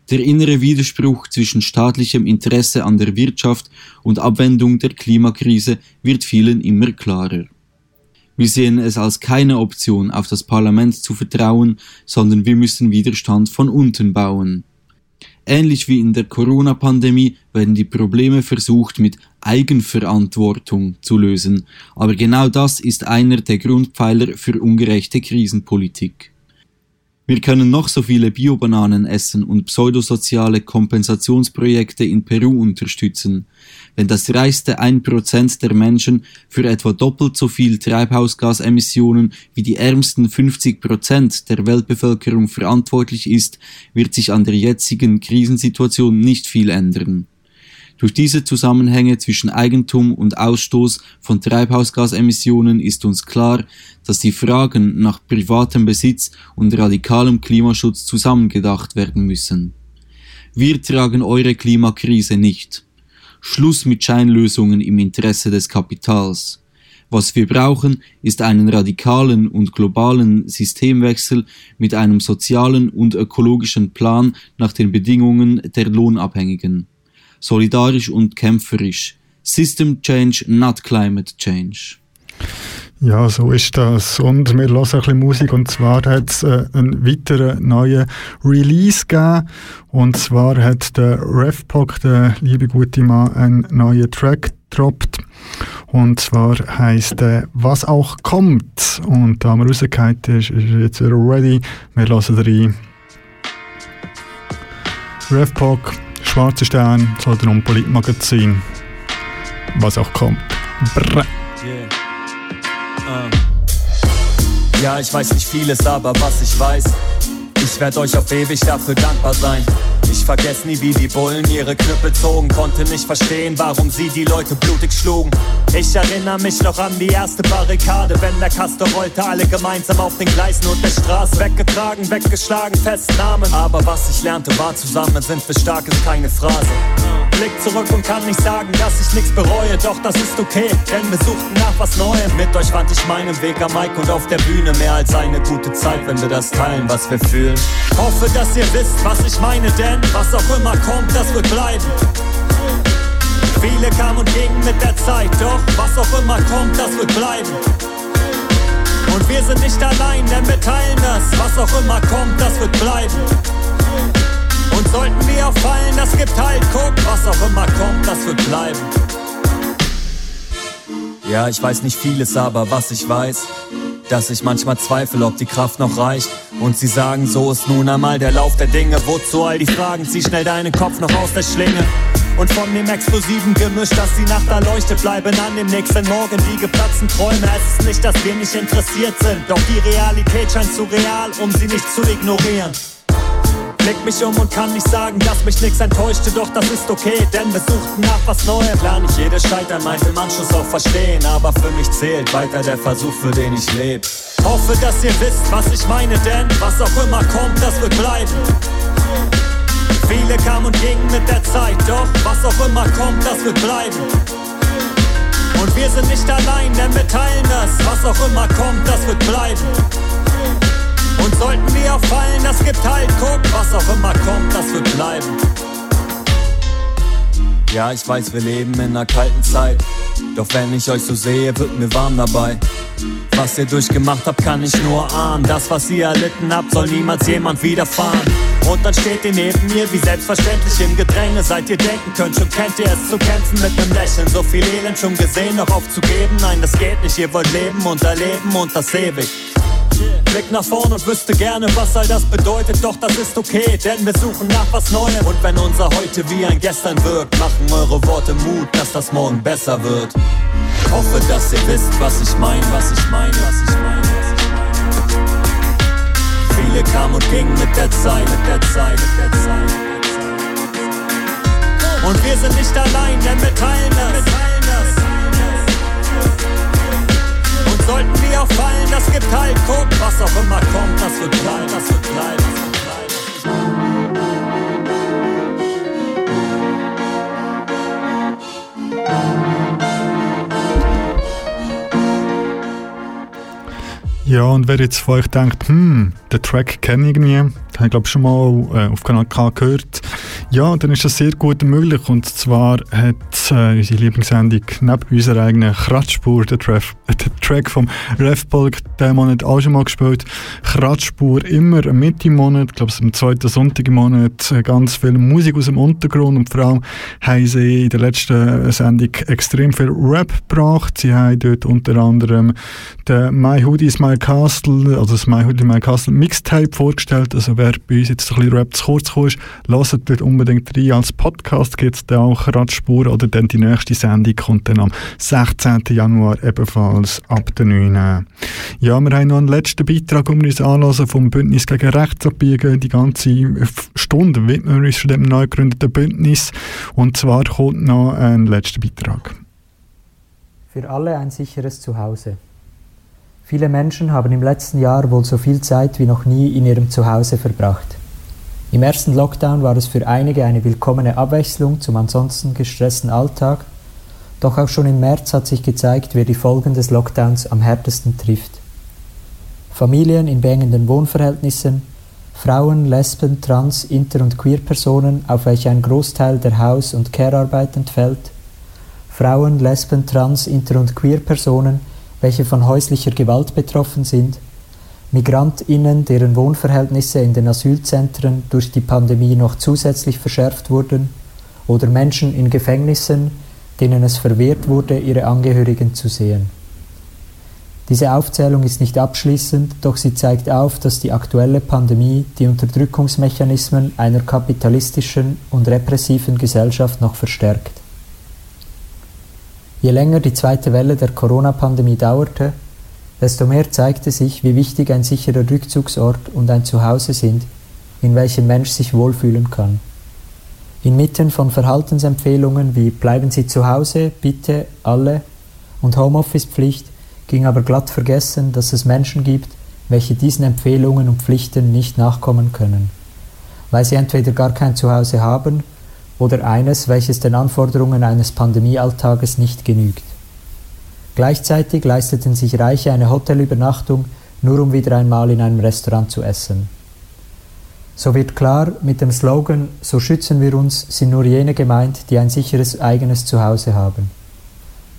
Der innere Widerspruch zwischen staatlichem Interesse an der Wirtschaft und Abwendung der Klimakrise wird vielen immer klarer. Wir sehen es als keine Option, auf das Parlament zu vertrauen, sondern wir müssen Widerstand von unten bauen. Ähnlich wie in der Corona-Pandemie werden die Probleme versucht mit Eigenverantwortung zu lösen, aber genau das ist einer der Grundpfeiler für ungerechte Krisenpolitik. Wir können noch so viele Biobananen essen und pseudosoziale Kompensationsprojekte in Peru unterstützen. Wenn das reichste 1% der Menschen für etwa doppelt so viel Treibhausgasemissionen wie die ärmsten 50% der Weltbevölkerung verantwortlich ist, wird sich an der jetzigen Krisensituation nicht viel ändern. Durch diese Zusammenhänge zwischen Eigentum und Ausstoß von Treibhausgasemissionen ist uns klar, dass die Fragen nach privatem Besitz und radikalem Klimaschutz zusammengedacht werden müssen. Wir tragen eure Klimakrise nicht. Schluss mit Scheinlösungen im Interesse des Kapitals. Was wir brauchen, ist einen radikalen und globalen Systemwechsel mit einem sozialen und ökologischen Plan nach den Bedingungen der Lohnabhängigen solidarisch und kämpferisch. System Change, not Climate Change. Ja, so ist das. Und wir hören ein bisschen Musik. Und zwar hat es äh, einen weiteren neuen Release gegeben. Und zwar hat der RevPock, der liebe gute Mann, einen neuen Track gedroppt. Und zwar heisst der «Was auch kommt». Und da wir rausgekommen ist, ist er jetzt wieder ready. Wir hören rein. RevPock Schwarzer Stern, Zollern Politmagazin, was auch kommt. Brr. Yeah. Uh. Ja, ich weiß nicht vieles, aber was ich weiß, ich werde euch auf ewig dafür dankbar sein. Ich vergess nie, wie die Bullen ihre Knüppel zogen, konnte nicht verstehen, warum sie die Leute blutig schlugen. Ich erinnere mich noch an die erste Barrikade, wenn der Kaster rollte, alle gemeinsam auf den Gleisen und der Straße. Weggetragen, weggeschlagen, Festnahmen. Aber was ich lernte, war zusammen sind wir stark, ist keine Phrase. Blick zurück und kann nicht sagen, dass ich nichts bereue, doch das ist okay, denn wir suchten nach was Neuem. Mit euch fand ich meinen Weg am Mike und auf der Bühne mehr als eine gute Zeit, wenn wir das teilen, was wir fühlen. Hoffe, dass ihr wisst, was ich meine, denn was auch immer kommt, das wird bleiben. Viele kamen und gingen mit der Zeit, doch was auch immer kommt, das wird bleiben. Und wir sind nicht allein, denn wir teilen das, was auch immer kommt, das wird bleiben. Und sollten wir auffallen, das gibt halt, guck, was auch immer kommt, das wird bleiben. Ja, ich weiß nicht vieles, aber was ich weiß, dass ich manchmal zweifle, ob die Kraft noch reicht. Und sie sagen, so ist nun einmal der Lauf der Dinge. Wozu all die Fragen? Zieh schnell deinen Kopf noch aus der Schlinge. Und von dem explosiven Gemisch, dass die Nacht erleuchtet, bleiben an dem nächsten Morgen die geplatzten Träume. Es ist nicht, dass wir nicht interessiert sind, doch die Realität scheint zu real, um sie nicht zu ignorieren. Blick mich um und kann nicht sagen, dass mich nichts enttäuschte, doch das ist okay, denn wir suchten nach was Neuem. Klar, nicht jedes Scheitern meint im Anschluss auch verstehen, aber für mich zählt weiter der Versuch, für den ich lebe. Hoffe, dass ihr wisst, was ich meine, denn was auch immer kommt, das wird bleiben. Viele kamen und gingen mit der Zeit, doch was auch immer kommt, das wird bleiben. Und wir sind nicht allein, denn wir teilen das, was auch immer kommt, das wird bleiben. Und sollten wir auffallen, das gibt halt, guck, was auch immer kommt, das wird bleiben. Ja, ich weiß, wir leben in einer kalten Zeit. Doch wenn ich euch so sehe, wird mir warm dabei. Was ihr durchgemacht habt, kann ich nur ahnen. Das, was ihr erlitten habt, soll niemals jemand widerfahren. Und dann steht ihr neben mir wie selbstverständlich im Gedränge. Seit ihr denken könnt, schon kennt ihr es zu kämpfen mit nem Lächeln. So viel Elend schon gesehen, noch aufzugeben. Nein, das geht nicht. Ihr wollt leben und erleben und das ewig. Blick nach vorn und wüsste gerne, was all das bedeutet, doch das ist okay, denn wir suchen nach was Neuem. Und wenn unser heute wie ein Gestern wirkt, machen eure Worte Mut, dass das morgen besser wird. Hoffe, dass ihr wisst, was ich meine, was ich meine, was ich meine. Viele kamen und gingen mit der Zeit, mit der Zeit, mit der Zeit. Und wir sind nicht allein, denn wir teilen das. Sollten wir auffallen, das gibt halt, guck, was auch immer kommt, das wird bleiben, das wird bleiben, das wird bleiben. Ja, und wer jetzt von euch denkt, hm, den Track kenne ich irgendwie, den ich glaube schon mal äh, auf Kanal K gehört, ja, dann ist das sehr gut möglich. Und zwar hat. Äh, unsere Lieblingssendung neben unserer eigenen Kratzspur, der, Traf, der Track vom Refbolg, der Monat auch schon mal gespielt. Kratzspur immer Mitte im Monat, ich glaube es am zweiten Sonntag im Monat, äh, ganz viel Musik aus dem Untergrund und vor allem haben sie in der letzten Sendung extrem viel Rap gebracht. Sie haben dort unter anderem den My Hoodie is My Castle, also das My Hoodie My Castle Mixtape vorgestellt. Also wer bei uns jetzt ein bisschen Rap zu kurz gekommen ist, lasst dort unbedingt rein. Als Podcast gibt es dann auch Radspur oder dann die nächste Sendung kommt dann am 16. Januar ebenfalls ab der 9. Ja, wir haben noch einen letzten Beitrag, wir uns anlassen vom Bündnis gegen Rechtsabbiegen. Die ganze Stunde widmen wir uns schon dem neu gegründeten Bündnis. Und zwar kommt noch ein letzter Beitrag. Für alle ein sicheres Zuhause. Viele Menschen haben im letzten Jahr wohl so viel Zeit wie noch nie in ihrem Zuhause verbracht. Im ersten Lockdown war es für einige eine willkommene Abwechslung zum ansonsten gestressten Alltag, doch auch schon im März hat sich gezeigt, wer die Folgen des Lockdowns am härtesten trifft. Familien in beengenden Wohnverhältnissen, Frauen, Lesben, Trans, Inter- und Queer-Personen, auf welche ein Großteil der Haus- und Care-Arbeit entfällt, Frauen, Lesben, Trans, Inter- und Queer-Personen, welche von häuslicher Gewalt betroffen sind, Migrantinnen, deren Wohnverhältnisse in den Asylzentren durch die Pandemie noch zusätzlich verschärft wurden, oder Menschen in Gefängnissen, denen es verwehrt wurde, ihre Angehörigen zu sehen. Diese Aufzählung ist nicht abschließend, doch sie zeigt auf, dass die aktuelle Pandemie die Unterdrückungsmechanismen einer kapitalistischen und repressiven Gesellschaft noch verstärkt. Je länger die zweite Welle der Corona-Pandemie dauerte, desto mehr zeigte sich, wie wichtig ein sicherer Rückzugsort und ein Zuhause sind, in welchem Mensch sich wohlfühlen kann. Inmitten von Verhaltensempfehlungen wie bleiben Sie zu Hause, bitte, alle und Homeoffice-Pflicht ging aber glatt vergessen, dass es Menschen gibt, welche diesen Empfehlungen und Pflichten nicht nachkommen können, weil sie entweder gar kein Zuhause haben oder eines, welches den Anforderungen eines Pandemiealltages nicht genügt. Gleichzeitig leisteten sich Reiche eine Hotelübernachtung, nur um wieder einmal in einem Restaurant zu essen. So wird klar, mit dem Slogan So schützen wir uns sind nur jene gemeint, die ein sicheres eigenes Zuhause haben.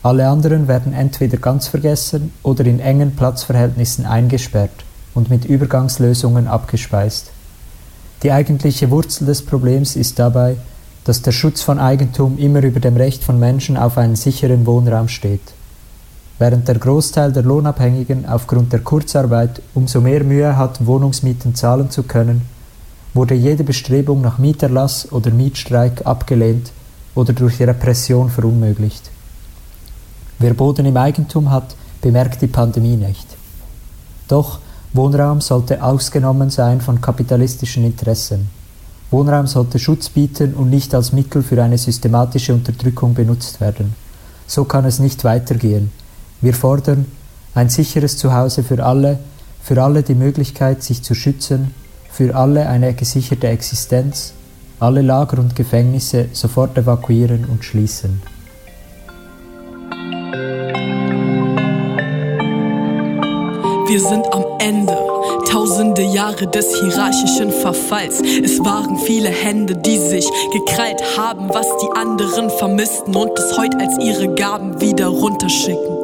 Alle anderen werden entweder ganz vergessen oder in engen Platzverhältnissen eingesperrt und mit Übergangslösungen abgespeist. Die eigentliche Wurzel des Problems ist dabei, dass der Schutz von Eigentum immer über dem Recht von Menschen auf einen sicheren Wohnraum steht. Während der Großteil der Lohnabhängigen aufgrund der Kurzarbeit umso mehr Mühe hat, Wohnungsmieten zahlen zu können, wurde jede Bestrebung nach Mieterlass oder Mietstreik abgelehnt oder durch Repression verunmöglicht. Wer Boden im Eigentum hat, bemerkt die Pandemie nicht. Doch Wohnraum sollte ausgenommen sein von kapitalistischen Interessen. Wohnraum sollte Schutz bieten und nicht als Mittel für eine systematische Unterdrückung benutzt werden. So kann es nicht weitergehen. Wir fordern ein sicheres Zuhause für alle, für alle die Möglichkeit, sich zu schützen, für alle eine gesicherte Existenz, alle Lager und Gefängnisse sofort evakuieren und schließen. Wir sind am Ende. Tausende Jahre des hierarchischen Verfalls. Es waren viele Hände, die sich gekrallt haben, was die anderen vermissten und es heute als ihre Gaben wieder runterschicken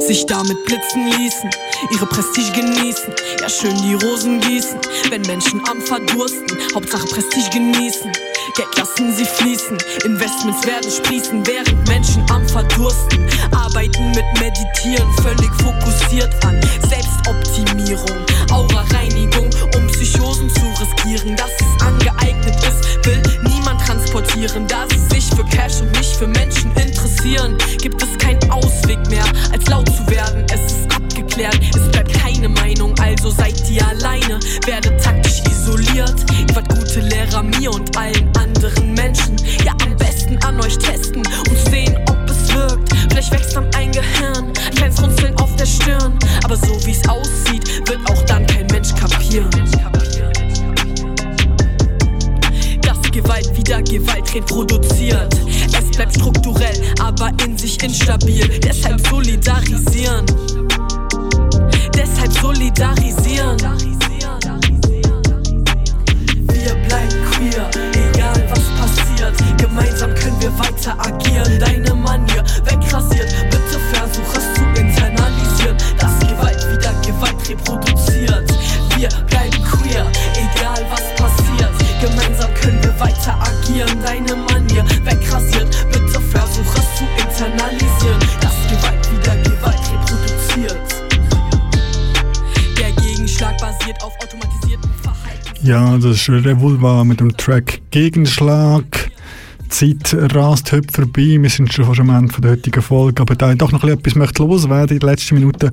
sich damit blitzen ließen, ihre Prestige genießen, ja schön die Rosen gießen, wenn Menschen am Verdursten, Hauptsache Prestige genießen. Geld lassen sie fließen, Investments werden sprießen, während Menschen am Verdursten arbeiten mit Meditieren, völlig fokussiert an Selbstoptimierung, Aura-Reinigung, um Psychosen zu riskieren, dass es angeeignet ist, will niemand transportieren, dass sie sich für Cash und nicht für Menschen interessieren, gibt es keinen Ausweg mehr, als laut zu werden, es ist abgeklärt, es bleibt keine Meinung, also seid ihr alleine, werdet taktisch isoliert, ihr wart gute Lehrer mir und allen anderen Menschen, ja am besten an euch testen und sehen, ob es wirkt, vielleicht wächst dann ein Gehirn, ein kleines Runzeln auf der Stirn, aber so wie es aussieht, wird auch dann kein Mensch kapieren. Dass Gewalt wieder Gewalt reproduziert. Es bleibt strukturell, aber in sich instabil. Deshalb solidarisieren deshalb solidarisieren. Wir bleiben queer, egal was passiert. Gemeinsam können wir weiter agieren. Deine Manier wegrasiert, bitte versuch es zu internalisieren. Dass Gewalt wieder Gewalt reproduziert. Wir bleiben queer, egal was passiert. Gemeinsam können wir weiter agieren. Deine Manier wegrasiert, bitte versuch es zu internalisieren. Basiert auf automatisierten Verhalten. Ja, das ist Revolver mit dem Track Gegenschlag. Zeit rast heute vorbei. Wir sind schon fast am Ende der heutigen Folge. Aber da ich doch noch etwas möchte loswerden in den letzten Minuten,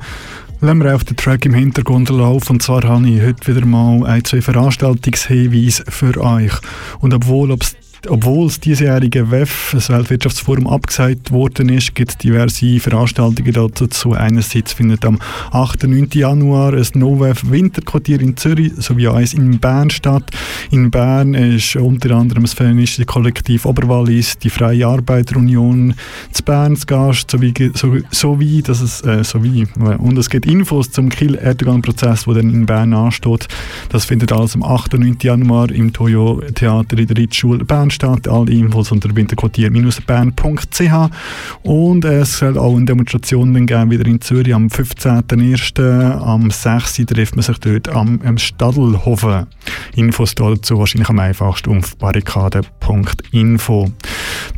lassen wir auf den Track im Hintergrund laufen. Und zwar habe ich heute wieder mal ein, zwei Veranstaltungshinweise für euch. Und obwohl es obwohl das diesjährige WEF, das Weltwirtschaftsforum, abgesagt worden ist, gibt es diverse Veranstaltungen dazu. Einerseits findet am 8. und 9. Januar ein NoWEF Winterquartier in Zürich sowie eins in Bern statt. In Bern ist unter anderem das feministische Kollektiv Oberwallis, die Freie Arbeiterunion zu Bern zu Gast, sowie, so, sowie, dass es, äh, sowie, und es gibt Infos zum Kiel-Erdogan-Prozess, der dann in Bern ansteht. Das findet alles am 8. und 9. Januar im Toyo Theater in der Ritschule Bern statt. Alle Infos unter winterquartier-bern.ch und es soll auch eine Demonstration geben, wieder in Zürich am 15.01. Am 6. trifft man sich dort am, am Stadelhofen. Infos dazu wahrscheinlich am einfachsten auf barrikade.info.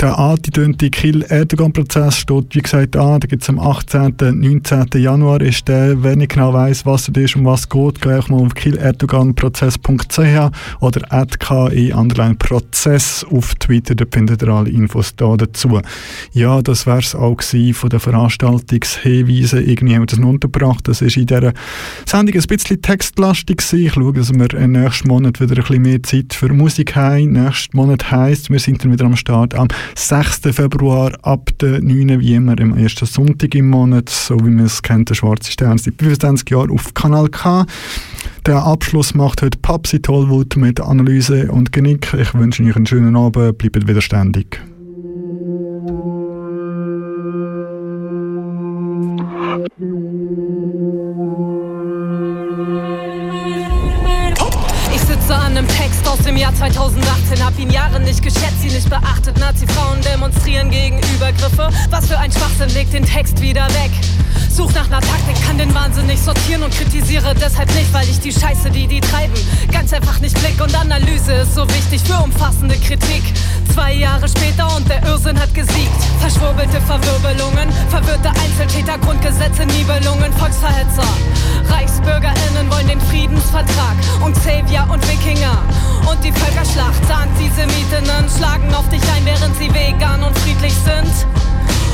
Der angedönte Kiel-Erdogan-Prozess steht, wie gesagt, an. Da gibt es am 18. 19. Januar. Ist der, wenn ich genau weiss, was es ist, um was geht, gleich mal auf kiel-erdogan-prozess.ch oder auf Twitter. Da findet ihr alle Infos da dazu. Ja, das wäre es auch von den Veranstaltungshinweisen. Irgendwie haben wir das noch untergebracht. Das ist in dieser Sendung ein bisschen textlastig gewesen. Ich schaue, dass wir nächsten Monat wieder ein bisschen mehr Zeit für Musik haben. Nächsten Monat heisst, wir sind dann wieder am Start am 6. Februar ab der 9. wie immer im ersten Sonntag im Monat, so wie man es kennt, der Schwarze Stern seit 25 Jahren auf Kanal K. Der Abschluss macht heute Papsi Tollwood mit Analyse und Genick. Ich wünsche euch einen schönen Abend, bleibt widerständig. 2018, hab ihn Jahre nicht geschätzt, sie nicht beachtet. Nazi-Frauen demonstrieren gegen Übergriffe. Was für ein Schwachsinn, legt den Text wieder weg. Such nach einer Taktik, kann den Wahnsinn nicht sortieren und kritisiere deshalb nicht, weil ich die Scheiße, die die treiben, ganz einfach nicht blick. Und Analyse ist so wichtig für umfassende Kritik. Zwei Jahre später und der Irrsinn hat gesiegt. Verschwurbelte Verwirbelungen, verwirrte Einzeltäter, Grundgesetze, Nibelungen, Volksverhetzer. ReichsbürgerInnen wollen den Friedensvertrag und Xavier und Wikinger. Und die Völkerschlacht, Antisemitinnen schlagen auf dich ein, während sie vegan und friedlich sind.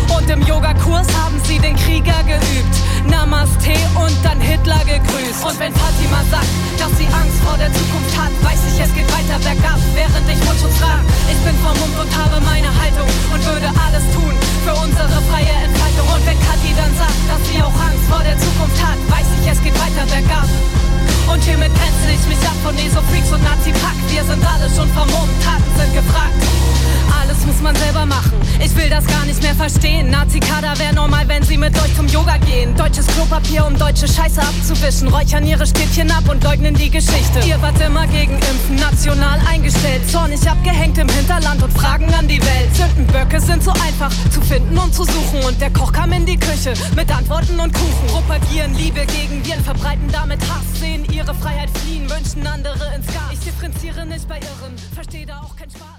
Und im Yogakurs haben sie den Krieger geübt. Namaste und dann Hitler gegrüßt. Und wenn Fatima sagt, dass sie Angst vor der Zukunft hat, weiß ich, es geht weiter bergab, während ich Mundschutz trage. Ich bin vermummt und habe meine Haltung und würde alles tun für unsere freie Entfaltung. Und wenn Kathi dann sagt, dass sie auch Angst vor der Zukunft hat, weiß ich, es geht weiter bergab. Und hiermit grenze ich mich ab von Esofreaks und Nazi-Pack. Wir sind alle schon vermummt, Taten sind gefragt. Alles muss man selber machen. Ich will das gar nicht mehr verstehen. Nazi-Kader wäre normal, wenn sie mit euch zum Yoga gehen. Deutsches Klopapier, um deutsche Scheiße abzuwischen. Räuchern ihre Stäbchen ab und leugnen die Geschichte. Ihr wart immer gegen Impfen, national eingestellt. Zornig abgehängt im Hinterland und Fragen an die Welt. Sündenböcke sind so einfach zu finden und zu suchen. Und der Koch kam in die Küche mit Antworten und Kuchen. Propagieren Liebe gegen Viren, verbreiten damit Hass. Sehen ihre Freiheit fliehen, wünschen andere ins Gas. Ich differenziere nicht bei Irren, verstehe da auch kein Spaß.